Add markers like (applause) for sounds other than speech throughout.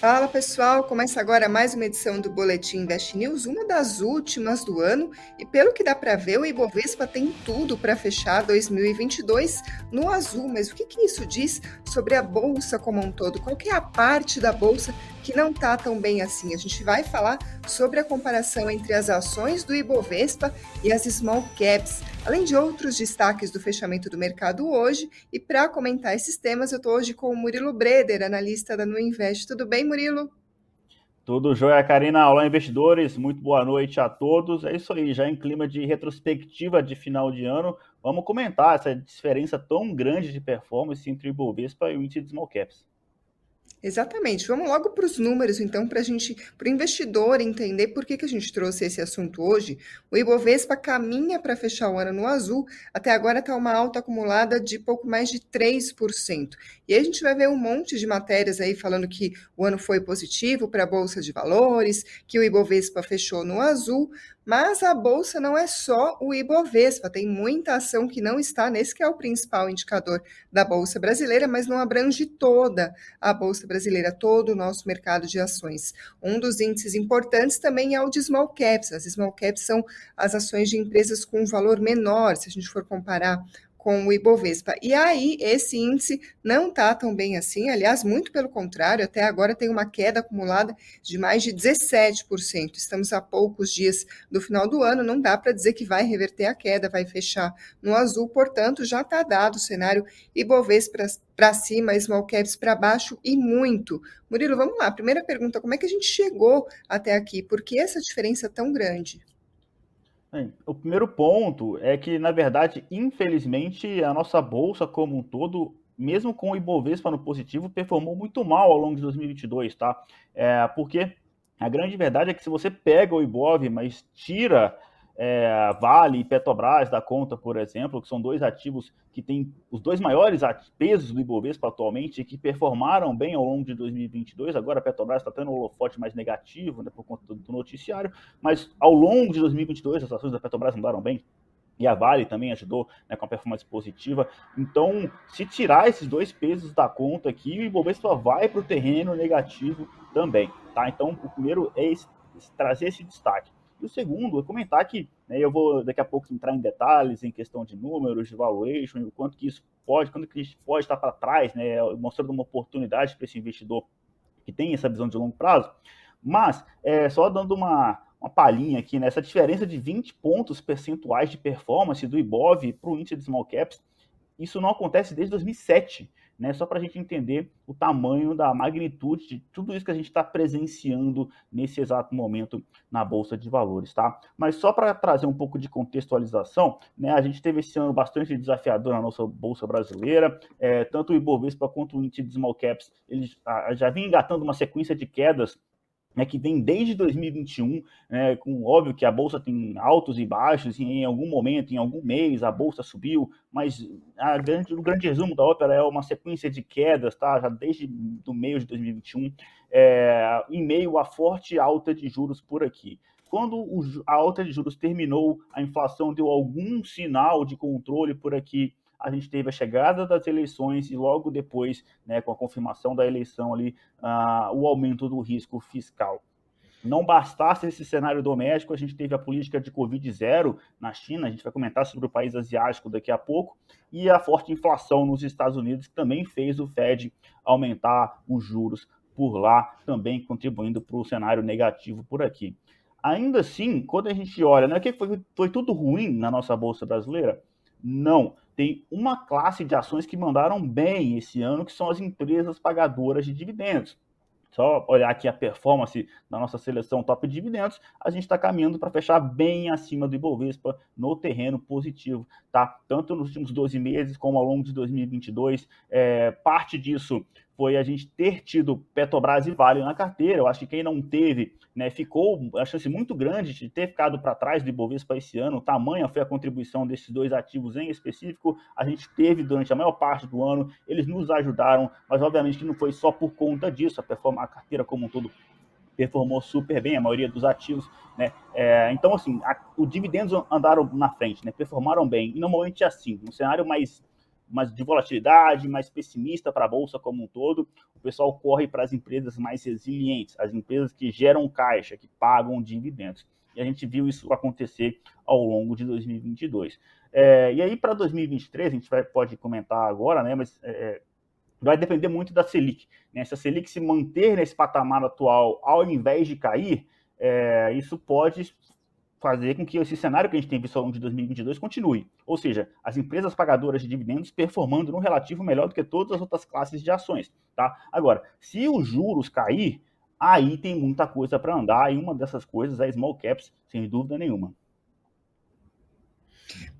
Fala pessoal, começa agora mais uma edição do Boletim Invest News, uma das últimas do ano, e pelo que dá para ver, o Ibovespa tem tudo para fechar 2022 no azul. Mas o que, que isso diz sobre a bolsa como um todo? Qual é a parte da bolsa que não está tão bem assim? A gente vai falar sobre a comparação entre as ações do Ibovespa e as small caps, além de outros destaques do fechamento do mercado hoje. E para comentar esses temas, eu estou hoje com o Murilo Breder, analista da Nuinvest. Tudo bem, Murilo? Tudo jóia, Karina. Olá, investidores. Muito boa noite a todos. É isso aí, já em clima de retrospectiva de final de ano, vamos comentar essa diferença tão grande de performance entre o Ibovespa e o índice de small caps. Exatamente. Vamos logo para os números, então, para a gente, para o investidor entender por que, que a gente trouxe esse assunto hoje. O Ibovespa caminha para fechar o ano no azul, até agora está uma alta acumulada de pouco mais de 3%. E aí a gente vai ver um monte de matérias aí falando que o ano foi positivo para a Bolsa de Valores, que o Ibovespa fechou no azul, mas a bolsa não é só o Ibovespa, tem muita ação que não está nesse que é o principal indicador da bolsa brasileira, mas não abrange toda a bolsa brasileira, todo o nosso mercado de ações. Um dos índices importantes também é o de small caps. As small caps são as ações de empresas com valor menor, se a gente for comparar com o Ibovespa. E aí, esse índice não está tão bem assim, aliás, muito pelo contrário, até agora tem uma queda acumulada de mais de 17%. Estamos a poucos dias do final do ano, não dá para dizer que vai reverter a queda, vai fechar no azul, portanto, já está dado o cenário Ibovespa para cima, small caps para baixo e muito. Murilo, vamos lá. Primeira pergunta: como é que a gente chegou até aqui? Por que essa diferença tão grande? Bem, o primeiro ponto é que, na verdade, infelizmente, a nossa bolsa como um todo, mesmo com o Ibovespa no positivo, performou muito mal ao longo de 2022, tá? É, porque a grande verdade é que se você pega o Ibov, mas tira é, Vale e Petrobras da conta, por exemplo, que são dois ativos que têm os dois maiores pesos do Ibovespa atualmente e que performaram bem ao longo de 2022. Agora a Petrobras está tendo um holofote mais negativo né, por conta do noticiário, mas ao longo de 2022 as ações da Petrobras andaram bem. E a Vale também ajudou né, com a performance positiva. Então, se tirar esses dois pesos da conta aqui, o Ibovespa vai para o terreno negativo também. Tá? Então, o primeiro é esse, trazer esse destaque. E o segundo é comentar que, né, eu vou daqui a pouco entrar em detalhes em questão de números, de valuation, o quanto que isso pode, quando que isso pode estar para trás, né, mostrando uma oportunidade para esse investidor que tem essa visão de longo prazo. Mas, é, só dando uma, uma palhinha aqui, né, essa diferença de 20 pontos percentuais de performance do IBOV para o índice de small caps, isso não acontece desde 2007 né? Só para a gente entender o tamanho da magnitude de tudo isso que a gente está presenciando nesse exato momento na Bolsa de Valores, tá? Mas só para trazer um pouco de contextualização, né? A gente teve esse ano bastante desafiador na nossa Bolsa brasileira, é, tanto o Ibovespa quanto o índice de Small Caps, eles já vinham engatando uma sequência de quedas né, que vem desde 2021, né, com óbvio que a bolsa tem altos e baixos, e em algum momento, em algum mês, a bolsa subiu, mas a grande, o grande resumo da ópera é uma sequência de quedas, tá, já desde o meio de 2021, é, em meio à forte alta de juros por aqui. Quando a alta de juros terminou, a inflação deu algum sinal de controle por aqui a gente teve a chegada das eleições e logo depois, né, com a confirmação da eleição ali, uh, o aumento do risco fiscal. Não bastasse esse cenário doméstico, a gente teve a política de Covid zero na China, a gente vai comentar sobre o país asiático daqui a pouco, e a forte inflação nos Estados Unidos, que também fez o Fed aumentar os juros por lá, também contribuindo para o cenário negativo por aqui. Ainda assim, quando a gente olha, né, que foi, foi tudo ruim na nossa Bolsa Brasileira? Não tem uma classe de ações que mandaram bem esse ano, que são as empresas pagadoras de dividendos. Só olhar aqui a performance da nossa seleção top dividendos, a gente está caminhando para fechar bem acima do Ibovespa no terreno positivo, tá? Tanto nos últimos 12 meses como ao longo de 2022. É, parte disso foi a gente ter tido Petrobras e Vale na carteira. Eu acho que quem não teve, né, ficou a chance muito grande de ter ficado para trás do Ibovespa esse ano. Tamanha foi a contribuição desses dois ativos em específico. A gente teve durante a maior parte do ano, eles nos ajudaram, mas obviamente que não foi só por conta disso. A, a carteira como um todo performou super bem, a maioria dos ativos, né? É, então, assim, a, os dividendos andaram na frente, né? Performaram bem. E normalmente é assim, no cenário mais mais de volatilidade, mais pessimista para a bolsa como um todo, o pessoal corre para as empresas mais resilientes, as empresas que geram caixa, que pagam dividendos. E a gente viu isso acontecer ao longo de 2022. É, e aí, para 2023, a gente vai, pode comentar agora, né? Mas é, vai depender muito da Selic. Né? Se a Selic se manter nesse patamar atual, ao invés de cair, é, isso pode fazer com que esse cenário que a gente tem visto ao longo de 2022 continue. Ou seja, as empresas pagadoras de dividendos performando no relativo melhor do que todas as outras classes de ações. Tá? Agora, se os juros cair, aí tem muita coisa para andar, e uma dessas coisas é small caps, sem dúvida nenhuma.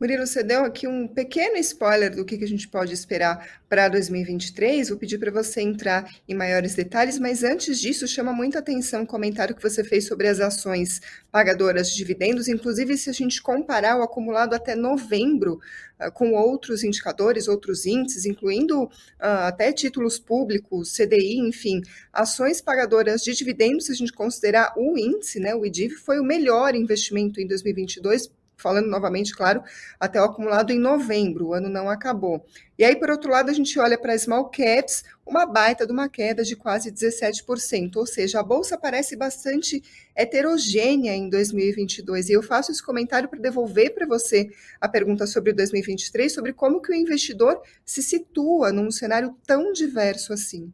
Murilo, você deu aqui um pequeno spoiler do que, a gente pode esperar para 2023. Vou pedir para você entrar em maiores detalhes, mas antes disso, chama muita atenção o comentário que você fez sobre as ações pagadoras de dividendos. Inclusive, se a gente comparar o acumulado até novembro uh, com outros indicadores, outros índices, incluindo uh, até títulos públicos, CDI, enfim, ações pagadoras de dividendos, se a gente considerar o índice, né, o IDIV, foi o melhor investimento em 2022 falando novamente, claro, até o acumulado em novembro, o ano não acabou. E aí, por outro lado, a gente olha para small caps, uma baita de uma queda de quase 17%, ou seja, a bolsa parece bastante heterogênea em 2022. E eu faço esse comentário para devolver para você a pergunta sobre 2023, sobre como que o investidor se situa num cenário tão diverso assim.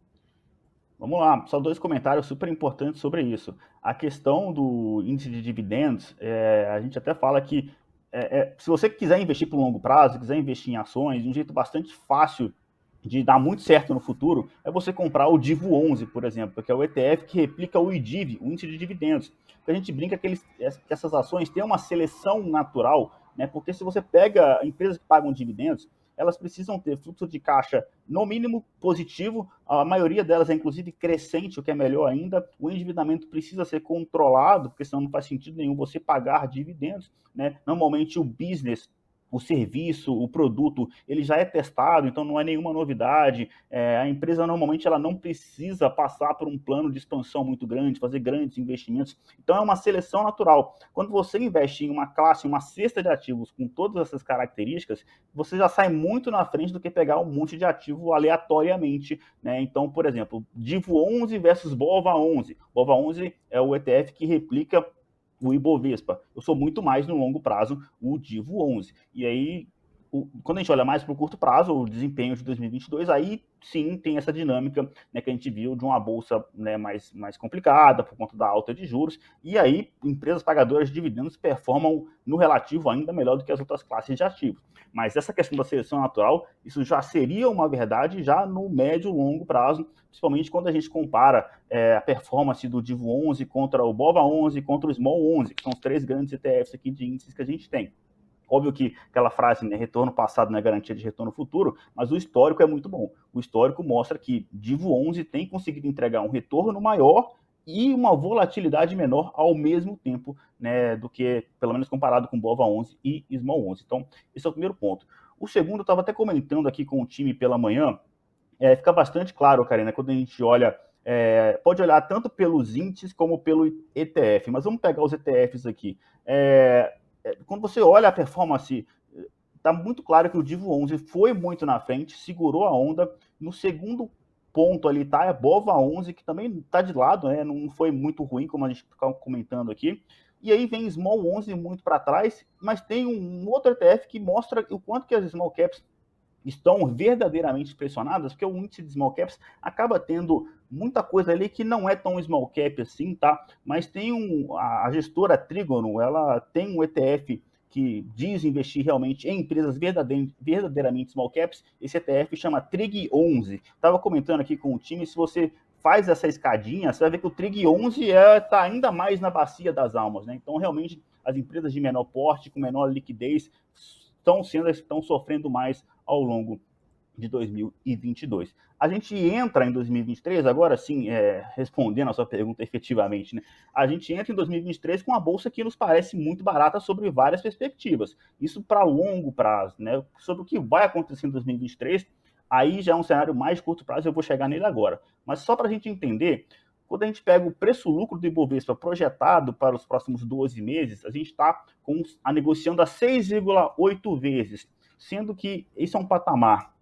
Vamos lá, só dois comentários super importantes sobre isso. A questão do índice de dividendos, é, a gente até fala que é, é, se você quiser investir por longo prazo, quiser investir em ações, um jeito bastante fácil de dar muito certo no futuro é você comprar o Divo 11, por exemplo, que é o ETF que replica o IDIV, o índice de dividendos. a gente brinca que, eles, que essas ações têm uma seleção natural, né? Porque se você pega empresas que pagam dividendos, elas precisam ter fluxo de caixa no mínimo positivo, a maioria delas é inclusive crescente, o que é melhor ainda. O endividamento precisa ser controlado, porque senão não faz sentido nenhum você pagar dividendos, né? Normalmente o business o serviço, o produto, ele já é testado, então não é nenhuma novidade. É, a empresa normalmente ela não precisa passar por um plano de expansão muito grande, fazer grandes investimentos. Então é uma seleção natural. Quando você investe em uma classe, uma cesta de ativos com todas essas características, você já sai muito na frente do que pegar um monte de ativo aleatoriamente. Né? Então, por exemplo, Divo 11 versus Bova 11. Bova 11 é o ETF que replica o Ibovespa. Eu sou muito mais no longo prazo o Divo 11. E aí, o, quando a gente olha mais para o curto prazo, o desempenho de 2022, aí sim tem essa dinâmica né, que a gente viu de uma bolsa né, mais, mais complicada por conta da alta de juros. E aí, empresas pagadoras de dividendos performam no relativo ainda melhor do que as outras classes de ativos. Mas essa questão da seleção natural, isso já seria uma verdade já no médio e longo prazo, principalmente quando a gente compara é, a performance do Divo 11 contra o Bova 11 contra o Small 11, que são os três grandes ETFs aqui de índices que a gente tem. Óbvio que aquela frase, né, retorno passado não é garantia de retorno futuro, mas o histórico é muito bom. O histórico mostra que Divo 11 tem conseguido entregar um retorno maior e uma volatilidade menor ao mesmo tempo, né, do que, pelo menos comparado com Bova 11 e Small 11. Então, esse é o primeiro ponto. O segundo, eu estava até comentando aqui com o time pela manhã, é, fica bastante claro, Karina, quando a gente olha, é, pode olhar tanto pelos índices como pelo ETF, mas vamos pegar os ETFs aqui. É, quando você olha a performance, está muito claro que o Divo 11 foi muito na frente, segurou a onda. No segundo ponto ali tá a Bova 11, que também está de lado, né? não foi muito ruim, como a gente está comentando aqui. E aí vem Small 11 muito para trás, mas tem um outro ETF que mostra o quanto que as Small Caps estão verdadeiramente pressionadas, porque o índice de small caps acaba tendo muita coisa ali que não é tão small cap assim, tá? Mas tem um a gestora Trigono, ela tem um ETF que diz investir realmente em empresas verdadeiramente small caps. Esse ETF chama Trig 11. Tava comentando aqui com o time, se você faz essa escadinha, você vai ver que o Trig 11 está é, tá ainda mais na bacia das almas, né? Então, realmente, as empresas de menor porte, com menor liquidez, estão sendo estão sofrendo mais ao longo de 2022. A gente entra em 2023, agora sim, é, respondendo a sua pergunta efetivamente, né? A gente entra em 2023 com uma bolsa que nos parece muito barata sobre várias perspectivas. Isso para longo prazo, né? Sobre o que vai acontecer em 2023, aí já é um cenário mais curto prazo, eu vou chegar nele agora. Mas só para a gente entender, quando a gente pega o preço-lucro do Ibovespa projetado para os próximos 12 meses, a gente está a negociando a 6,8 vezes, sendo que isso é um patamar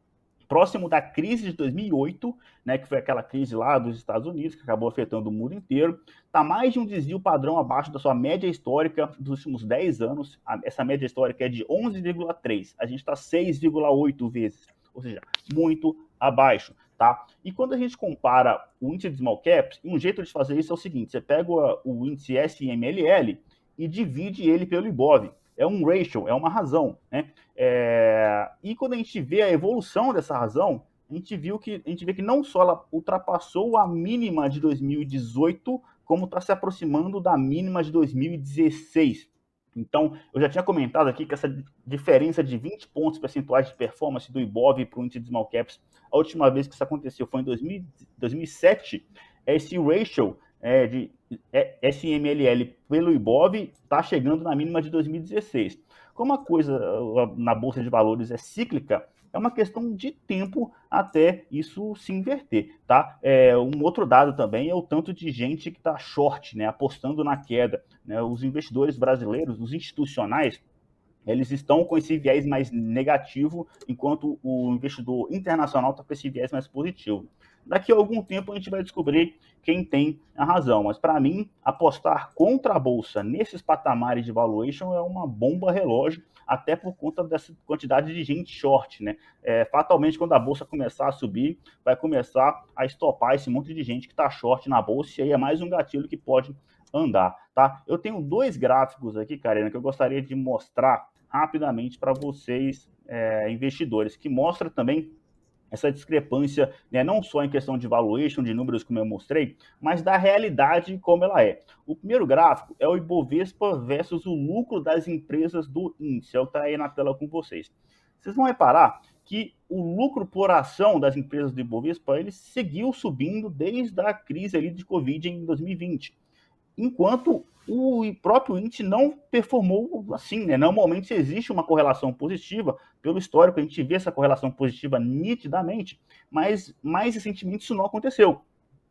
próximo da crise de 2008, né, que foi aquela crise lá dos Estados Unidos, que acabou afetando o mundo inteiro, está mais de um desvio padrão abaixo da sua média histórica dos últimos 10 anos. Essa média histórica é de 11,3. A gente está 6,8 vezes, ou seja, muito abaixo. Tá? E quando a gente compara o índice de small caps, um jeito de fazer isso é o seguinte: você pega o índice SMLL e divide ele pelo IBOV é um ratio, é uma razão, né? É... E quando a gente vê a evolução dessa razão, a gente viu que a gente vê que não só ela ultrapassou a mínima de 2018, como está se aproximando da mínima de 2016. Então, eu já tinha comentado aqui que essa diferença de 20 pontos percentuais de performance do Ibov para o índice de small caps, a última vez que isso aconteceu foi em 2000, 2007. Esse ratio é, de é, SMLL pelo IBOV está chegando na mínima de 2016. Como a coisa na Bolsa de Valores é cíclica, é uma questão de tempo até isso se inverter, tá? É, um outro dado também é o tanto de gente que está short, né, apostando na queda. Né? Os investidores brasileiros, os institucionais, eles estão com esse viés mais negativo, enquanto o investidor internacional está com esse viés mais positivo. Daqui a algum tempo a gente vai descobrir quem tem a razão, mas para mim, apostar contra a bolsa nesses patamares de valuation é uma bomba relógio, até por conta dessa quantidade de gente short, né? É, fatalmente, quando a bolsa começar a subir, vai começar a estopar esse monte de gente que está short na bolsa, e aí é mais um gatilho que pode andar, tá? Eu tenho dois gráficos aqui, Karina, que eu gostaria de mostrar rapidamente para vocês, é, investidores, que mostra também essa discrepância, né, não só em questão de valuation, de números como eu mostrei, mas da realidade como ela é. O primeiro gráfico é o Ibovespa versus o lucro das empresas do índice, é o que está aí na tela com vocês. Vocês vão reparar que o lucro por ação das empresas do Ibovespa ele seguiu subindo desde a crise ali de Covid em 2020 enquanto o próprio índice não performou assim, né? Normalmente existe uma correlação positiva, pelo histórico a gente vê essa correlação positiva nitidamente, mas mais recentemente isso não aconteceu.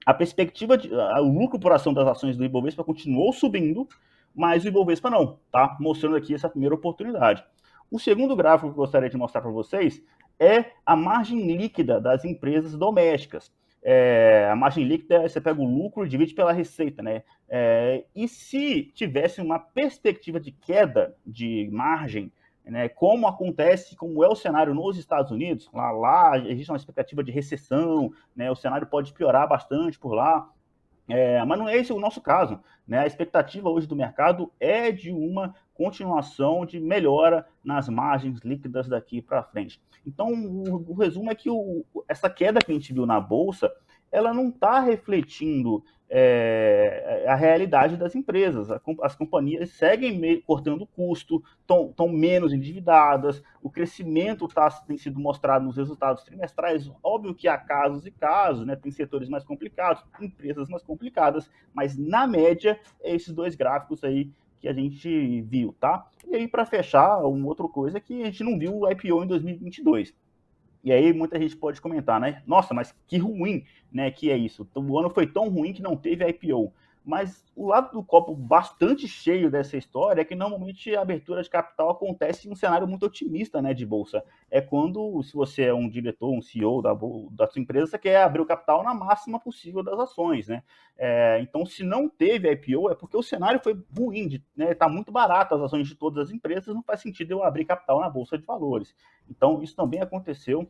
A perspectiva de o lucro por ação das ações do Ibovespa continuou subindo, mas o Ibovespa não, tá? Mostrando aqui essa primeira oportunidade. O segundo gráfico que eu gostaria de mostrar para vocês é a margem líquida das empresas domésticas é, a margem líquida, você pega o lucro e divide pela receita, né? É, e se tivesse uma perspectiva de queda de margem, né, como acontece, como é o cenário nos Estados Unidos, lá, lá existe uma expectativa de recessão, né, o cenário pode piorar bastante por lá, é, mas não é esse o nosso caso. Né? A expectativa hoje do mercado é de uma continuação de melhora nas margens líquidas daqui para frente. Então, o, resumo é que o, essa queda que a gente viu na Bolsa, ela não está refletindo é, a realidade das empresas. As companhias seguem cortando custo, estão menos endividadas, o crescimento tá, tem sido mostrado nos resultados trimestrais. Óbvio que há casos e casos, né? tem setores mais complicados, empresas mais complicadas, mas na média, é esses dois gráficos aí que a gente viu, tá? E aí, para fechar, uma outra coisa que a gente não viu o IPO em 2022. E aí muita gente pode comentar, né? Nossa, mas que ruim, né? Que é isso. O ano foi tão ruim que não teve IPO. Mas o lado do copo bastante cheio dessa história é que normalmente a abertura de capital acontece em um cenário muito otimista né, de bolsa. É quando, se você é um diretor, um CEO da, da sua empresa, você quer abrir o capital na máxima possível das ações. Né? É, então, se não teve IPO, é porque o cenário foi ruim, está né, tá muito barato as ações de todas as empresas, não faz sentido eu abrir capital na Bolsa de Valores. Então, isso também aconteceu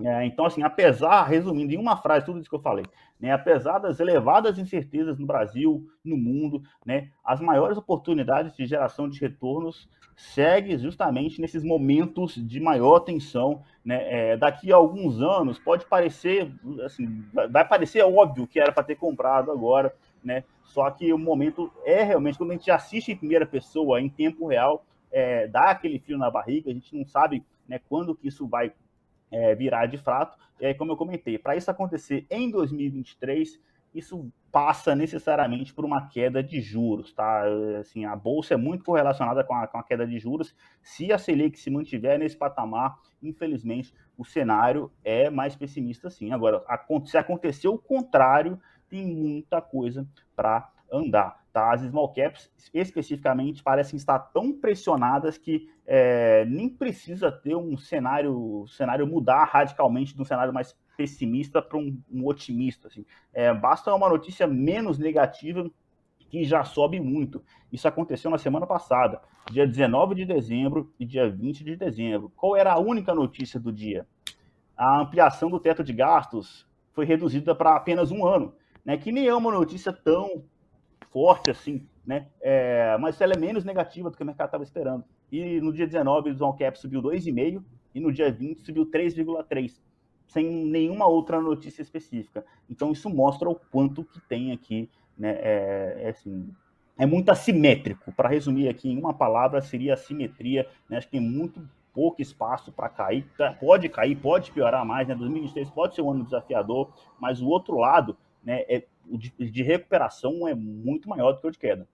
é, então, assim, apesar, resumindo em uma frase tudo isso que eu falei, né, apesar das elevadas incertezas no Brasil, no mundo, né, as maiores oportunidades de geração de retornos seguem justamente nesses momentos de maior tensão. Né, é, daqui a alguns anos pode parecer, assim, vai parecer óbvio que era para ter comprado agora, né, só que o momento é realmente quando a gente assiste em primeira pessoa, em tempo real, é, dá aquele frio na barriga, a gente não sabe né, quando que isso vai é, virar de fato. E aí, como eu comentei, para isso acontecer em 2023, isso passa necessariamente por uma queda de juros, tá? Assim, a bolsa é muito correlacionada com a, com a queda de juros. Se a Selic se mantiver nesse patamar, infelizmente, o cenário é mais pessimista sim. Agora, se acontecer o contrário, tem muita coisa para andar. Tá? As small caps, especificamente, parecem estar tão pressionadas que é, nem precisa ter um cenário, cenário mudar radicalmente de um cenário mais pessimista para um, um, otimista. Assim. É, basta uma notícia menos negativa que já sobe muito. Isso aconteceu na semana passada, dia 19 de dezembro e dia 20 de dezembro. Qual era a única notícia do dia? A ampliação do teto de gastos foi reduzida para apenas um ano, né? que nem é uma notícia tão forte assim, né? É, mas ela é menos negativa do que o mercado estava esperando. E no dia 19, o small cap subiu 2,5% e no dia 20 subiu 3,3%, sem nenhuma outra notícia específica. Então isso mostra o quanto que tem aqui, né? É, é assim, é muito assimétrico. Para resumir aqui em uma palavra, seria assimetria. Né? Acho que tem muito pouco espaço para cair. Tá, pode cair, pode piorar mais. Né? 2023 pode ser um ano desafiador, mas o outro lado né, é, de, de recuperação é muito maior do que o de queda.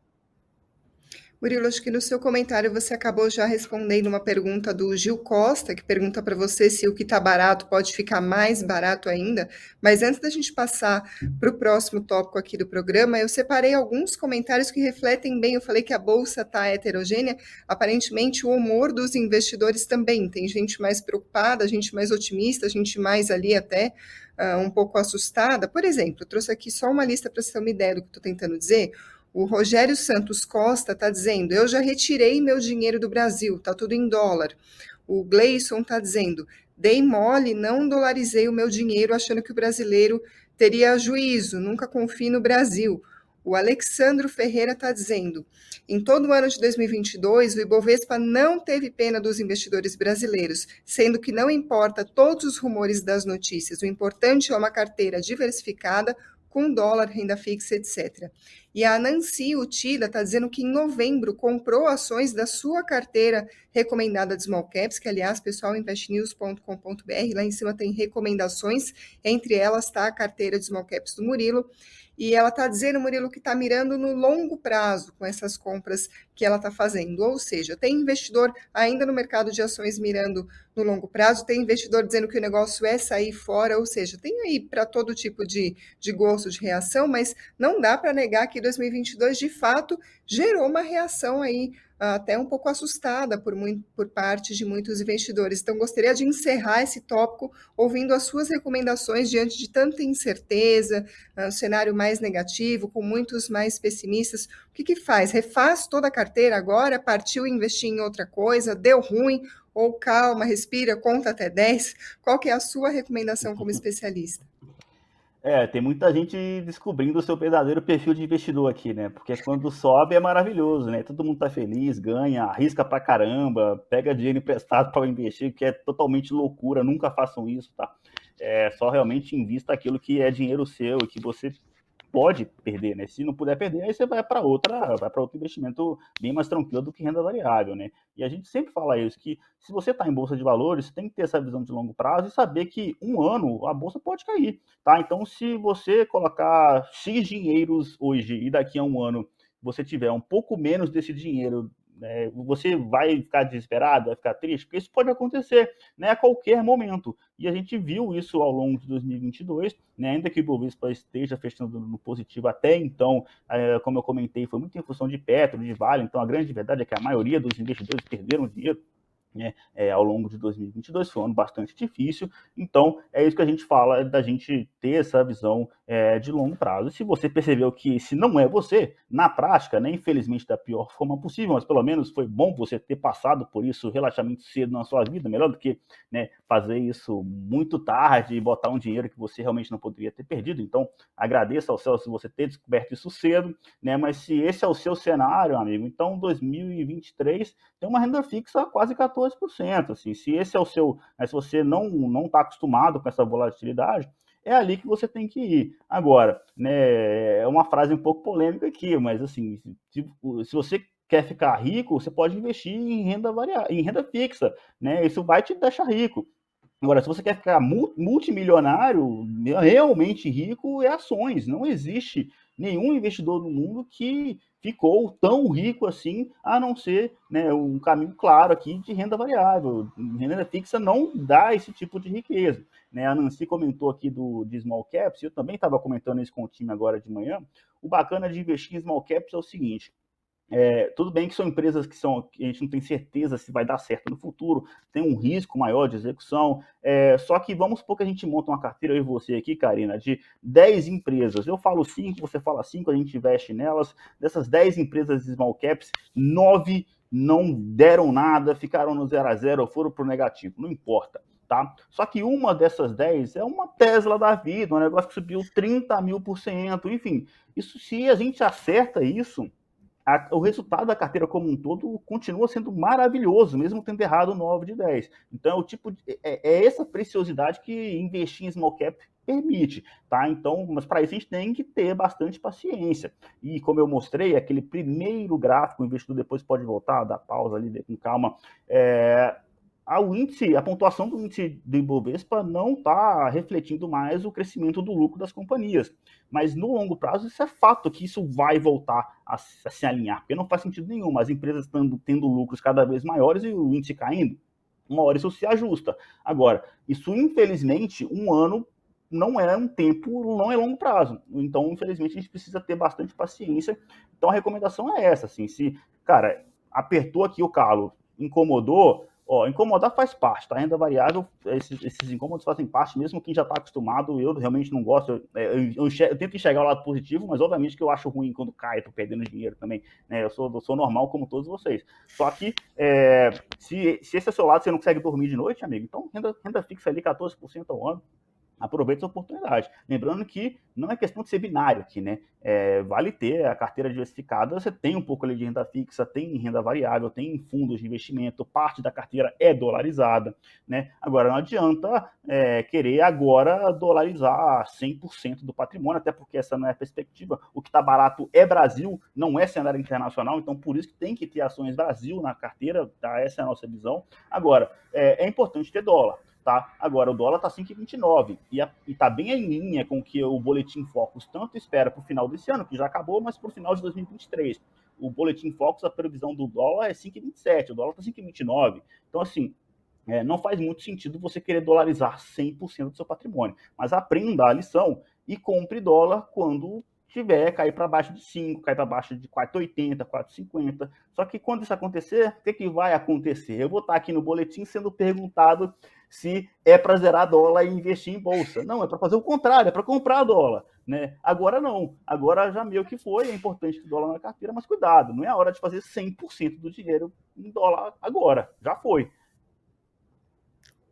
Murilo, acho que no seu comentário você acabou já respondendo uma pergunta do Gil Costa, que pergunta para você se o que está barato pode ficar mais barato ainda. Mas antes da gente passar para o próximo tópico aqui do programa, eu separei alguns comentários que refletem bem. Eu falei que a bolsa está heterogênea. Aparentemente, o humor dos investidores também. Tem gente mais preocupada, gente mais otimista, gente mais ali até uh, um pouco assustada. Por exemplo, trouxe aqui só uma lista para você ter uma ideia do que estou tentando dizer. O Rogério Santos Costa está dizendo: eu já retirei meu dinheiro do Brasil, está tudo em dólar. O Gleison está dizendo: dei mole, não dolarizei o meu dinheiro achando que o brasileiro teria juízo, nunca confie no Brasil. O Alexandro Ferreira está dizendo: em todo o ano de 2022, o Ibovespa não teve pena dos investidores brasileiros, sendo que não importa todos os rumores das notícias, o importante é uma carteira diversificada com dólar, renda fixa, etc. E a Nancy Utida está dizendo que em novembro comprou ações da sua carteira recomendada de small caps, que aliás, pessoal, investnews.com.br, lá em cima tem recomendações, entre elas está a carteira de small caps do Murilo. E ela está dizendo, Murilo, que está mirando no longo prazo com essas compras que ela está fazendo. Ou seja, tem investidor ainda no mercado de ações mirando no longo prazo, tem investidor dizendo que o negócio é sair fora, ou seja, tem aí para todo tipo de, de gosto de reação, mas não dá para negar que 2022 de fato gerou uma reação aí até um pouco assustada por, muito, por parte de muitos investidores. Então, gostaria de encerrar esse tópico ouvindo as suas recomendações diante de tanta incerteza, um cenário mais negativo, com muitos mais pessimistas. O que, que faz? Refaz toda a carteira agora? Partiu investir em outra coisa? Deu ruim? Ou calma, respira, conta até 10? Qual que é a sua recomendação como (laughs) especialista? É, tem muita gente descobrindo o seu verdadeiro perfil de investidor aqui, né? Porque quando sobe é maravilhoso, né? Todo mundo tá feliz, ganha, arrisca pra caramba, pega dinheiro emprestado (laughs) para investir, que é totalmente loucura, nunca façam isso, tá? É, só realmente invista aquilo que é dinheiro seu e que você pode perder, né? Se não puder perder, aí você vai para outra, vai para outro investimento bem mais tranquilo do que renda variável, né? E a gente sempre fala isso que se você está em bolsa de valores, tem que ter essa visão de longo prazo e saber que um ano a bolsa pode cair, tá? Então, se você colocar x dinheiros hoje e daqui a um ano você tiver um pouco menos desse dinheiro é, você vai ficar desesperado, vai ficar triste, porque isso pode acontecer né, a qualquer momento. E a gente viu isso ao longo de 2022, né, ainda que o Bovespa esteja fechando no positivo até então, é, como eu comentei, foi muito em função de Petro, de Vale, então a grande verdade é que a maioria dos investidores perderam dinheiro né, é, ao longo de 2022, foi um ano bastante difícil, então é isso que a gente fala, da gente ter essa visão é, de longo prazo. Se você percebeu que se não é você, na prática, né, infelizmente da pior forma possível, mas pelo menos foi bom você ter passado por isso relativamente cedo na sua vida, melhor do que né, fazer isso muito tarde e botar um dinheiro que você realmente não poderia ter perdido. Então, agradeça ao céu se você ter descoberto isso cedo, né, mas se esse é o seu cenário, amigo, então 2023 tem uma renda fixa quase 14 14%. Assim, se esse é o seu, né, se você não não está acostumado com essa volatilidade, é ali que você tem que ir. Agora, né, é uma frase um pouco polêmica aqui, mas assim, se, se você quer ficar rico, você pode investir em renda variável, em renda fixa, né? Isso vai te deixar rico. Agora, se você quer ficar multimilionário, realmente rico, é ações. Não existe nenhum investidor no mundo que ficou tão rico assim, a não ser né, um caminho claro aqui de renda variável. Renda fixa não dá esse tipo de riqueza. Né? A Nancy comentou aqui do, de small caps, eu também estava comentando isso com o time agora de manhã. O bacana de investir em small caps é o seguinte: é, tudo bem que são empresas que são que a gente não tem certeza se vai dar certo no futuro, tem um risco maior de execução. É, só que vamos supor que a gente monta uma carteira, eu e você aqui, Karina, de 10 empresas. Eu falo 5, você fala 5, a gente investe nelas. Dessas 10 empresas de small caps, 9 não deram nada, ficaram no 0 a 0 ou foram para o negativo, não importa. Tá? Só que uma dessas 10 é uma Tesla da vida, um negócio que subiu 30 mil por cento, enfim. Isso, se a gente acerta isso, a, o resultado da carteira como um todo continua sendo maravilhoso, mesmo tendo errado 9 de 10. Então, é, o tipo de, é, é essa preciosidade que investir em small cap permite, tá? Então, mas para isso a gente tem que ter bastante paciência. E como eu mostrei, aquele primeiro gráfico, o investidor depois pode voltar, dar pausa ali, com calma. É, o índice, a pontuação do índice do Ibovespa não está refletindo mais o crescimento do lucro das companhias. Mas no longo prazo, isso é fato que isso vai voltar a, a se alinhar, porque não faz sentido nenhum. As empresas estão tendo lucros cada vez maiores e o índice caindo. Uma hora isso se ajusta. Agora, isso infelizmente, um ano não é um tempo, não é longo prazo. Então, infelizmente, a gente precisa ter bastante paciência. Então, a recomendação é essa, assim, se, cara, apertou aqui o calo, incomodou, Ó, incomodar faz parte, tá? Renda variável, esses, esses incômodos fazem parte, mesmo quem já está acostumado. Eu realmente não gosto, eu, é, eu, eu, enxergo, eu, tento enxergar o lado positivo, mas obviamente que eu acho ruim quando cai, tô perdendo dinheiro também. Né? Eu, sou, sou normal como todos vocês. Só que é, se, se esse é o seu lado, você não consegue dormir de noite, amigo, então renda, renda fixa ali 14% ao ano aproveite essa oportunidade. Lembrando que não é questão de ser binário aqui, né? É, vale ter a carteira diversificada, você tem um pouco ali de renda fixa, tem renda variável, tem fundos de investimento, parte da carteira é dolarizada, né? Agora, não adianta é, querer agora dolarizar 100% do patrimônio, até porque essa não é a perspectiva. O que está barato é Brasil, não é cenário internacional, então por isso que tem que ter ações Brasil na carteira, tá? Essa é a nossa visão. Agora, é, é importante ter dólar tá? Agora, o dólar está 5,29 e está bem em linha com o que o Boletim Focus tanto espera para o final desse ano, que já acabou, mas para o final de 2023. O Boletim Focus, a previsão do dólar é 5,27, o dólar está 5,29. Então, assim, é, não faz muito sentido você querer dolarizar 100% do seu patrimônio. Mas aprenda a lição e compre dólar quando tiver, cair para baixo de 5, cair para baixo de 4,80, 4,50. Só que quando isso acontecer, o que, que vai acontecer? Eu vou estar aqui no boletim sendo perguntado se é para zerar dólar e investir em bolsa. Não, é para fazer o contrário, é para comprar dólar. Né? Agora não, agora já meio que foi, é importante ter dólar na carteira, mas cuidado, não é a hora de fazer 100% do dinheiro em dólar agora, já foi.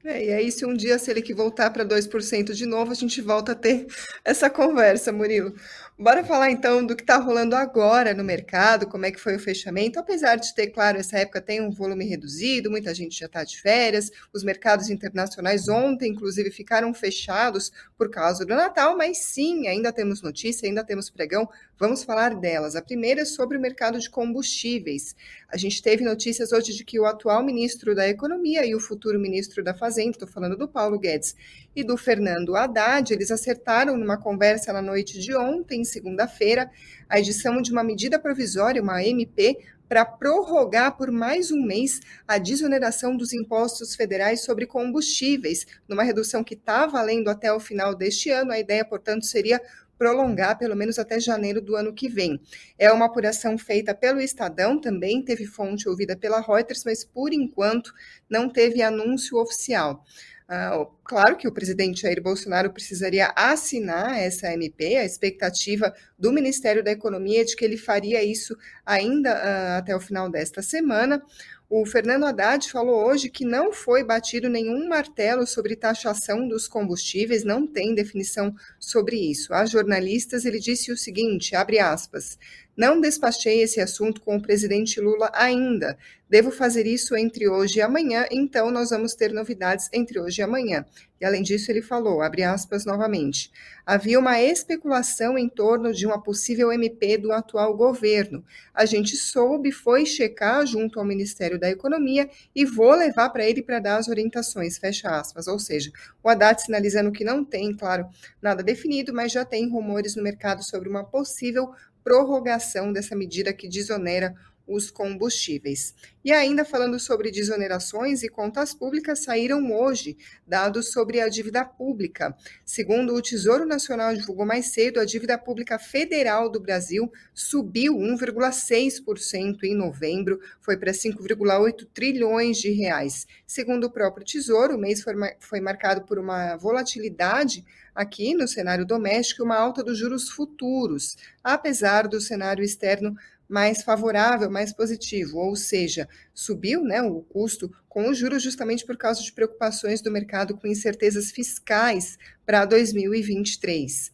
É, e aí, se um dia se ele que voltar para 2% de novo, a gente volta a ter essa conversa, Murilo. Bora falar então do que está rolando agora no mercado, como é que foi o fechamento. Apesar de ter, claro, essa época tem um volume reduzido, muita gente já está de férias, os mercados internacionais ontem, inclusive, ficaram fechados por causa do Natal, mas sim, ainda temos notícia, ainda temos pregão, vamos falar delas. A primeira é sobre o mercado de combustíveis. A gente teve notícias hoje de que o atual ministro da Economia e o futuro ministro da Fazenda, estou falando do Paulo Guedes e do Fernando Haddad, eles acertaram numa conversa na noite de ontem, segunda-feira, a edição de uma medida provisória, uma MP, para prorrogar por mais um mês a desoneração dos impostos federais sobre combustíveis, numa redução que está valendo até o final deste ano. A ideia, portanto, seria prolongar pelo menos até janeiro do ano que vem. É uma apuração feita pelo Estadão, também teve fonte ouvida pela Reuters, mas por enquanto não teve anúncio oficial. Uh, claro que o presidente Jair Bolsonaro precisaria assinar essa MP, a expectativa do Ministério da Economia é de que ele faria isso ainda uh, até o final desta semana. O Fernando Haddad falou hoje que não foi batido nenhum martelo sobre taxação dos combustíveis, não tem definição sobre isso. A jornalistas, ele disse o seguinte, abre aspas, Não despachei esse assunto com o presidente Lula ainda. Devo fazer isso entre hoje e amanhã, então nós vamos ter novidades entre hoje e amanhã. E além disso, ele falou, abre aspas novamente, havia uma especulação em torno de uma possível MP do atual governo. A gente soube, foi checar junto ao Ministério da Economia e vou levar para ele para dar as orientações, fecha aspas. Ou seja, o Haddad sinalizando que não tem, claro, nada definido, mas já tem rumores no mercado sobre uma possível prorrogação dessa medida que desonera os combustíveis. E ainda falando sobre desonerações e contas públicas, saíram hoje dados sobre a dívida pública. Segundo o Tesouro Nacional divulgou mais cedo, a dívida pública federal do Brasil subiu 1,6% em novembro, foi para 5,8 trilhões de reais. Segundo o próprio Tesouro, o mês foi, marcado por uma volatilidade aqui no cenário doméstico e uma alta dos juros futuros, apesar do cenário externo mais favorável, mais positivo, ou seja, subiu né, o custo com os juros justamente por causa de preocupações do mercado com incertezas fiscais para 2023.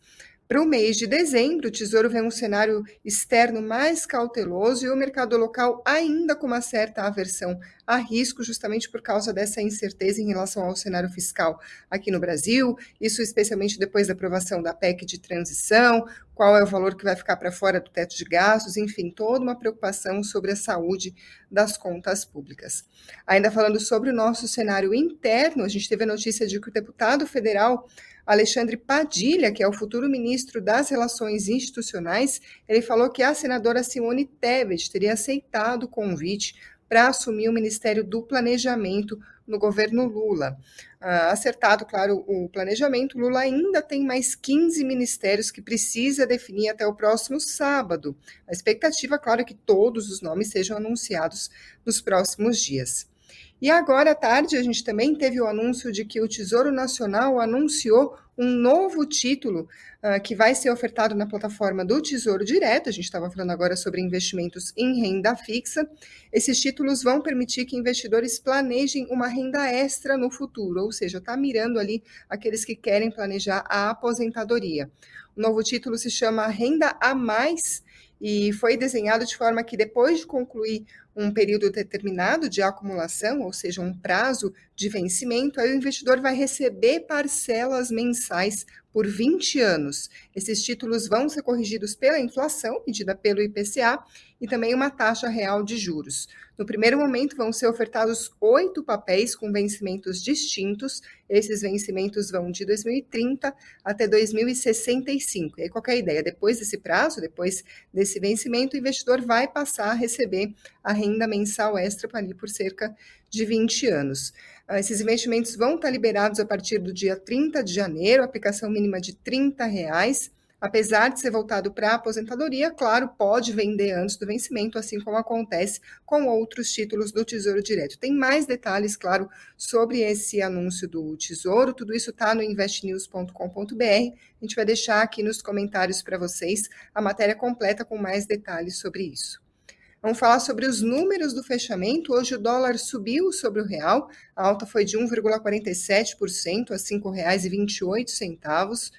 Para o mês de dezembro, o Tesouro vê um cenário externo mais cauteloso e o mercado local ainda com uma certa aversão a risco, justamente por causa dessa incerteza em relação ao cenário fiscal aqui no Brasil, isso especialmente depois da aprovação da PEC de transição, qual é o valor que vai ficar para fora do teto de gastos, enfim, toda uma preocupação sobre a saúde das contas públicas. Ainda falando sobre o nosso cenário interno, a gente teve a notícia de que o deputado federal Alexandre Padilha, que é o futuro ministro das Relações Institucionais, ele falou que a senadora Simone Tebet teria aceitado o convite para assumir o Ministério do Planejamento no governo Lula. Ah, acertado, claro, o planejamento, Lula ainda tem mais 15 ministérios que precisa definir até o próximo sábado. A expectativa, claro, é que todos os nomes sejam anunciados nos próximos dias. E agora à tarde a gente também teve o anúncio de que o Tesouro Nacional anunciou um novo título uh, que vai ser ofertado na plataforma do Tesouro Direto. A gente estava falando agora sobre investimentos em renda fixa. Esses títulos vão permitir que investidores planejem uma renda extra no futuro, ou seja, está mirando ali aqueles que querem planejar a aposentadoria. O novo título se chama Renda a Mais e foi desenhado de forma que depois de concluir um período determinado de acumulação, ou seja, um prazo de vencimento, aí o investidor vai receber parcelas mensais por 20 anos. Esses títulos vão ser corrigidos pela inflação, medida pelo IPCA, e também uma taxa real de juros. No primeiro momento, vão ser ofertados oito papéis com vencimentos distintos. Esses vencimentos vão de 2030 até 2065. E aí, qual é a ideia? Depois desse prazo, depois desse vencimento, o investidor vai passar a receber a renda mensal extra ali por cerca de 20 anos. Ah, esses investimentos vão estar liberados a partir do dia 30 de janeiro, aplicação mínima de 30 reais. Apesar de ser voltado para a aposentadoria, claro, pode vender antes do vencimento, assim como acontece com outros títulos do Tesouro Direto. Tem mais detalhes, claro, sobre esse anúncio do Tesouro. Tudo isso está no investnews.com.br. A gente vai deixar aqui nos comentários para vocês a matéria completa com mais detalhes sobre isso. Vamos falar sobre os números do fechamento. Hoje o dólar subiu sobre o real, a alta foi de 1,47% a R$ 5,28.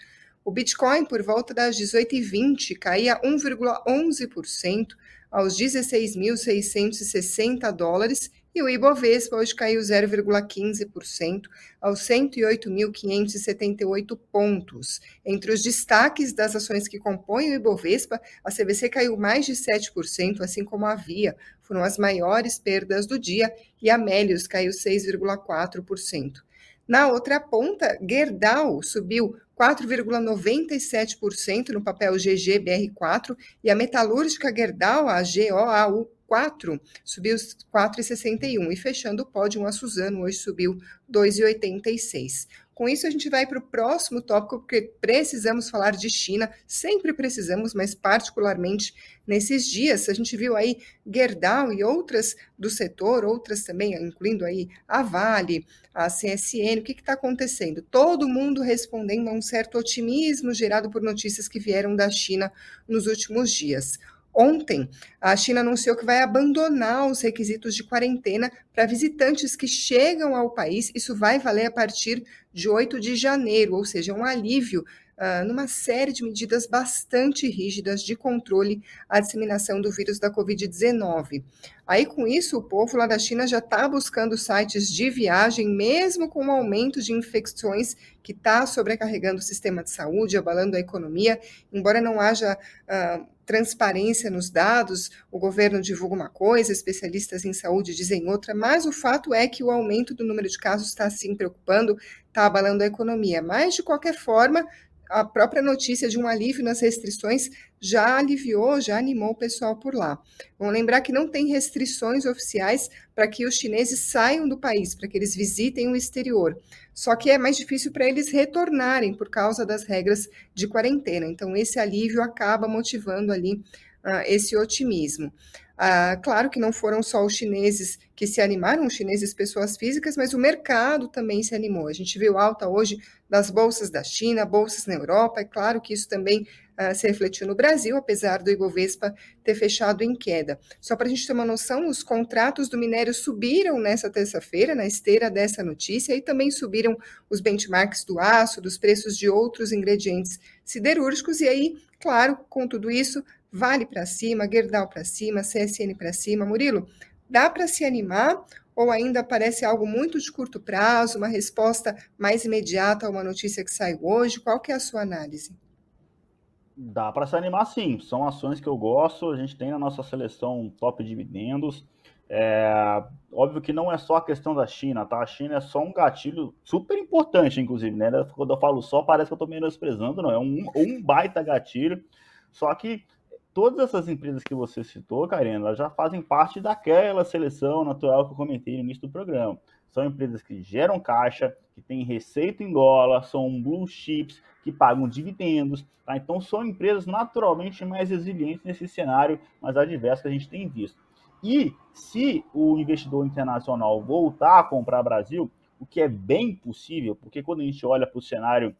O Bitcoin, por volta das 18h20, caía 1,11% aos 16.660 dólares e o Ibovespa hoje caiu 0,15% aos 108.578 pontos. Entre os destaques das ações que compõem o Ibovespa, a CVC caiu mais de 7%, assim como a Via, foram as maiores perdas do dia, e a Melius caiu 6,4%. Na outra ponta, Gerdau subiu 4,97% no papel GGBR4 e a metalúrgica Gerdau, a GOAU 4, subiu 4,61 e fechando o pódio, a Suzano hoje subiu 2,86. Com isso, a gente vai para o próximo tópico, porque precisamos falar de China, sempre precisamos, mas particularmente nesses dias. A gente viu aí Gerdau e outras do setor, outras também, incluindo aí a Vale, a CSN. O que está acontecendo? Todo mundo respondendo a um certo otimismo gerado por notícias que vieram da China nos últimos dias. Ontem, a China anunciou que vai abandonar os requisitos de quarentena para visitantes que chegam ao país. Isso vai valer a partir de 8 de janeiro, ou seja, um alívio uh, numa série de medidas bastante rígidas de controle à disseminação do vírus da Covid-19. Aí, com isso, o povo lá da China já está buscando sites de viagem, mesmo com o aumento de infecções que está sobrecarregando o sistema de saúde, abalando a economia, embora não haja. Uh, transparência nos dados, o governo divulga uma coisa, especialistas em saúde dizem outra, mas o fato é que o aumento do número de casos está sim preocupando, está abalando a economia. Mas, de qualquer forma, a própria notícia de um alívio nas restrições já aliviou, já animou o pessoal por lá. Vamos lembrar que não tem restrições oficiais para que os chineses saiam do país, para que eles visitem o exterior. Só que é mais difícil para eles retornarem por causa das regras de quarentena. Então, esse alívio acaba motivando ali uh, esse otimismo. Ah, claro que não foram só os chineses que se animaram, os chineses pessoas físicas, mas o mercado também se animou. A gente viu alta hoje das bolsas da China, bolsas na Europa, é claro que isso também ah, se refletiu no Brasil, apesar do Ibovespa ter fechado em queda. Só para a gente ter uma noção, os contratos do minério subiram nessa terça-feira, na esteira dessa notícia, e também subiram os benchmarks do aço, dos preços de outros ingredientes siderúrgicos, e aí, claro, com tudo isso, Vale para cima, Gerdau para cima, CSN para cima. Murilo, dá para se animar ou ainda parece algo muito de curto prazo, uma resposta mais imediata a uma notícia que saiu hoje? Qual que é a sua análise? Dá para se animar sim, são ações que eu gosto, a gente tem na nossa seleção top dividendos. É, óbvio que não é só a questão da China, tá? A China é só um gatilho super importante, inclusive, né? Quando eu falo só, parece que eu estou menosprezando, não. É um, um baita gatilho. Só que todas essas empresas que você citou, Karina, elas já fazem parte daquela seleção natural que eu comentei no início do programa. São empresas que geram caixa, que têm receita em dólar, são blue chips, que pagam dividendos. Tá? Então, são empresas naturalmente mais resilientes nesse cenário mais adverso que a gente tem visto. E se o investidor internacional voltar a comprar Brasil, o que é bem possível, porque quando a gente olha para o cenário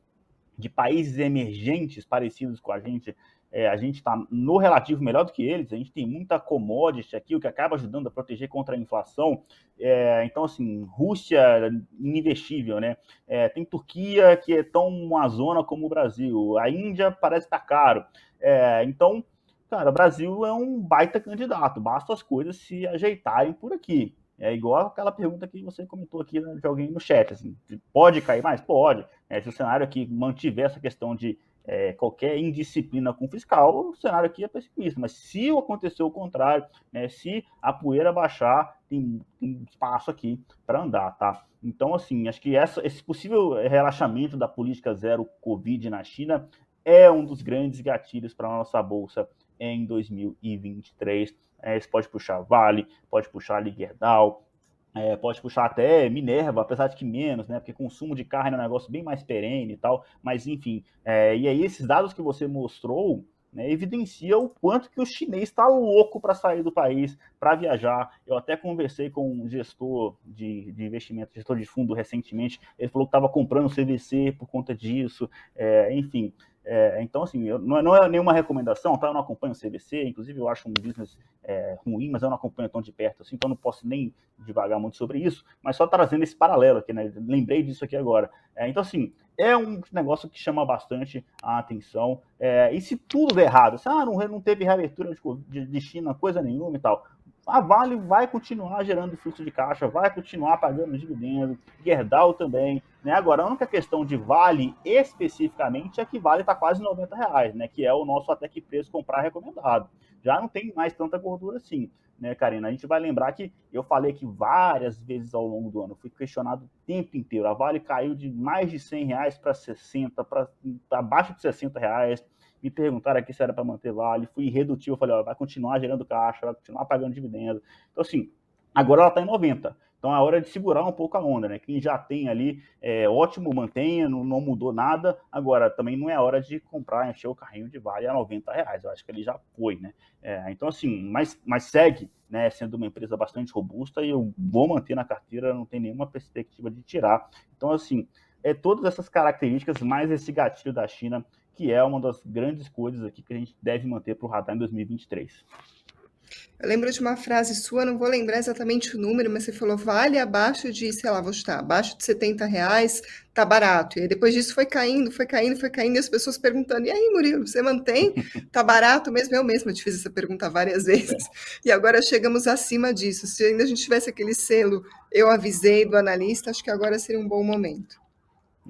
de países emergentes parecidos com a gente, é, a gente está no relativo melhor do que eles, a gente tem muita commodity aqui, o que acaba ajudando a proteger contra a inflação. É, então, assim, Rússia, ininvestível, né? É, tem Turquia, que é tão uma zona como o Brasil. A Índia parece estar tá caro. É, então, cara, o Brasil é um baita candidato, basta as coisas se ajeitarem por aqui. É igual aquela pergunta que você comentou aqui né, de alguém no chat, assim, pode cair mais? Pode. É, se o cenário aqui mantiver essa questão de é, qualquer indisciplina com fiscal, o cenário aqui é pessimista. Mas se acontecer o contrário, né, se a poeira baixar, tem, tem espaço aqui para andar, tá? Então, assim, acho que essa, esse possível relaxamento da política zero Covid na China é um dos grandes gatilhos para a nossa bolsa em 2023. É, você pode puxar Vale, pode puxar Ligerdal, é, pode puxar até Minerva, apesar de que menos, né? Porque consumo de carne é um negócio bem mais perene e tal. Mas enfim, é, e aí esses dados que você mostrou né, evidencia o quanto que o chinês está louco para sair do país, para viajar. Eu até conversei com um gestor de, de investimento, gestor de fundo recentemente. Ele falou que estava comprando CVC por conta disso. É, enfim, é, então, assim, eu, não, é, não, é, nenhuma recomendação, tá? Eu não acompanho o CVC, inclusive eu acho um business é, ruim, mas eu não acompanho tão de perto, assim, então não posso nem devagar muito sobre isso, mas só trazendo esse paralelo aqui, né? Lembrei disso aqui agora. É, então, assim, é um negócio que chama bastante a atenção. É, e se tudo der errado, se ah, não, não teve reabertura de, de China, coisa nenhuma e tal, a Vale vai continuar gerando fluxo de caixa, vai continuar pagando dividendos, Gerdau também. Né? Agora, a única questão de Vale especificamente é que Vale está quase 90 reais, né? que é o nosso até que preço comprar recomendado. Já não tem mais tanta gordura assim, né, Karina? A gente vai lembrar que eu falei que várias vezes ao longo do ano, fui questionado o tempo inteiro. A Vale caiu de mais de 100 reais para 60, para abaixo de 60 reais me perguntaram aqui se era para manter vale, fui irredutível, falei, ó, vai continuar gerando caixa, vai continuar pagando dividendo. Então, assim, agora ela está em 90. Então é hora de segurar um pouco a onda, né? Quem já tem ali, é ótimo, mantenha, não, não mudou nada. Agora, também não é hora de comprar, encher o carrinho de vale a 90 reais. Eu acho que ele já foi, né? É, então, assim, mas, mas segue, né? Sendo uma empresa bastante robusta e eu vou manter na carteira, não tem nenhuma perspectiva de tirar. Então, assim, é todas essas características, mais esse gatilho da China que é uma das grandes coisas aqui que a gente deve manter para o radar em 2023. Eu lembro de uma frase sua, não vou lembrar exatamente o número, mas você falou, vale abaixo de, sei lá, vou chutar, abaixo de 70 reais, tá barato. E aí depois disso foi caindo, foi caindo, foi caindo, e as pessoas perguntando, e aí, Murilo, você mantém? Tá barato mesmo? Eu mesma te fiz essa pergunta várias vezes. E agora chegamos acima disso. Se ainda a gente tivesse aquele selo, eu avisei do analista, acho que agora seria um bom momento.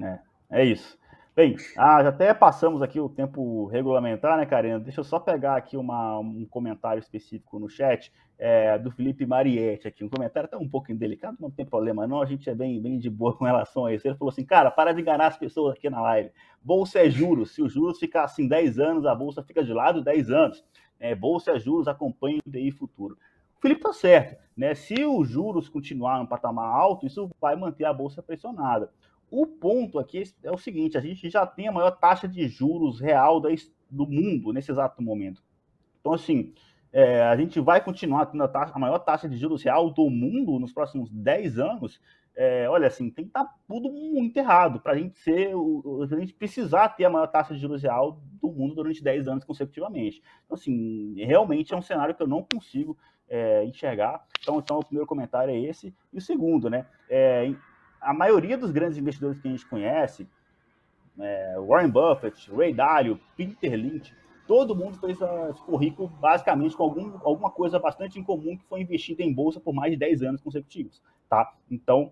É, é isso. Bem, ah, já até passamos aqui o tempo regulamentar, né, Karina? Deixa eu só pegar aqui uma, um comentário específico no chat é, do Felipe Marietti aqui. Um comentário até um pouco indelicado, não tem problema não, a gente é bem, bem de boa (laughs) com relação a isso. Ele falou assim, cara, para de enganar as pessoas aqui na live. Bolsa é juros, se os juros ficar assim 10 anos, a bolsa fica de lado 10 anos. É, bolsa é juros, acompanha o DI futuro. O Felipe tá certo, né? Se os juros continuar no patamar alto, isso vai manter a bolsa pressionada. O ponto aqui é o seguinte: a gente já tem a maior taxa de juros real do mundo nesse exato momento. Então, assim, é, a gente vai continuar tendo a, taxa, a, maior taxa de juros real do mundo nos próximos 10 anos. É, olha, assim, tem que estar tá tudo muito errado para a gente ser, a gente precisar ter a maior taxa de juros real do mundo durante 10 anos consecutivamente. Então, assim, realmente é um cenário que eu não consigo é, enxergar. Então, então, o primeiro comentário é esse. E o segundo, né? A maioria dos grandes investidores que a gente conhece, é, Warren Buffett, Ray Dalio, Peter Lynch, todo mundo fez, ficou rico basicamente com algum, alguma coisa bastante em comum que foi investida em bolsa por mais de 10 anos consecutivos, tá? Então,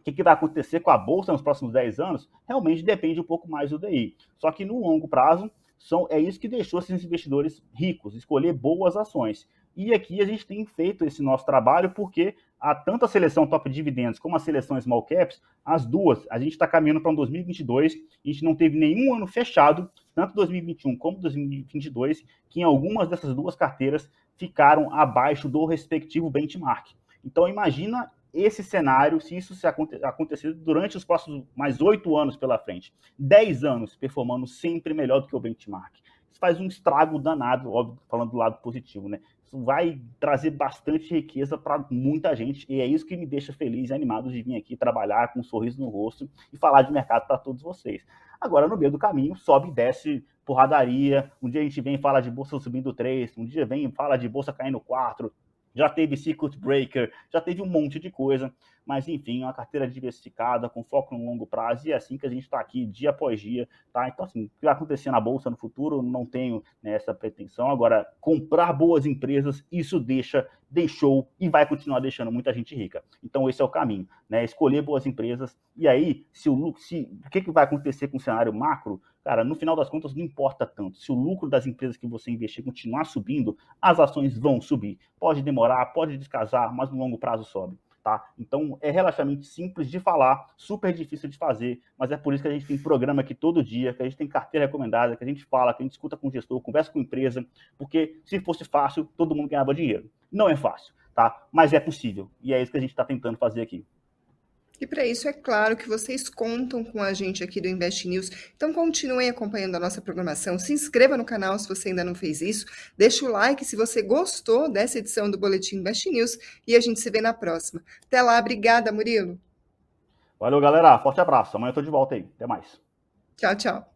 o que, que, vai acontecer com a bolsa nos próximos 10 anos realmente depende um pouco mais do DI. Só que no longo prazo, são, é isso que deixou esses investidores ricos, escolher boas ações. E aqui a gente tem feito esse nosso trabalho porque a tanto a seleção top dividendos como a seleção small caps, as duas, a gente está caminhando para um 2022, a gente não teve nenhum ano fechado, tanto 2021 como 2022, que em algumas dessas duas carteiras ficaram abaixo do respectivo benchmark. Então imagina esse cenário, se isso se acontecer durante os próximos mais oito anos pela frente, dez anos performando sempre melhor do que o benchmark. Isso faz um estrago danado, óbvio, falando do lado positivo, né? Vai trazer bastante riqueza para muita gente e é isso que me deixa feliz e animado de vir aqui trabalhar com um sorriso no rosto e falar de mercado para todos vocês. Agora, no meio do caminho, sobe e desce porradaria. Um dia a gente vem e fala de bolsa subindo 3, um dia vem e fala de bolsa caindo 4, já teve circuit breaker, já teve um monte de coisa, mas enfim, uma carteira diversificada, com foco no longo prazo, e é assim que a gente está aqui dia após dia, tá? Então, assim, o que vai acontecer na Bolsa no futuro, não tenho né, essa pretensão. Agora, comprar boas empresas, isso deixa, deixou e vai continuar deixando muita gente rica. Então, esse é o caminho, né? Escolher boas empresas, e aí, se o, se, o que, que vai acontecer com o cenário macro? Cara, no final das contas, não importa tanto. Se o lucro das empresas que você investir continuar subindo, as ações vão subir. Pode demorar, pode descasar, mas no longo prazo sobe. Tá? Então é relativamente simples de falar, super difícil de fazer, mas é por isso que a gente tem programa aqui todo dia, que a gente tem carteira recomendada, que a gente fala, que a gente escuta com o gestor, conversa com a empresa, porque se fosse fácil, todo mundo ganhava dinheiro. Não é fácil, tá? Mas é possível. E é isso que a gente está tentando fazer aqui. E para isso é claro que vocês contam com a gente aqui do Invest News. Então continuem acompanhando a nossa programação. Se inscreva no canal se você ainda não fez isso. Deixa o like se você gostou dessa edição do Boletim Invest News. E a gente se vê na próxima. Até lá, obrigada, Murilo. Valeu, galera. Forte abraço. Amanhã eu tô de volta aí. Até mais. Tchau, tchau.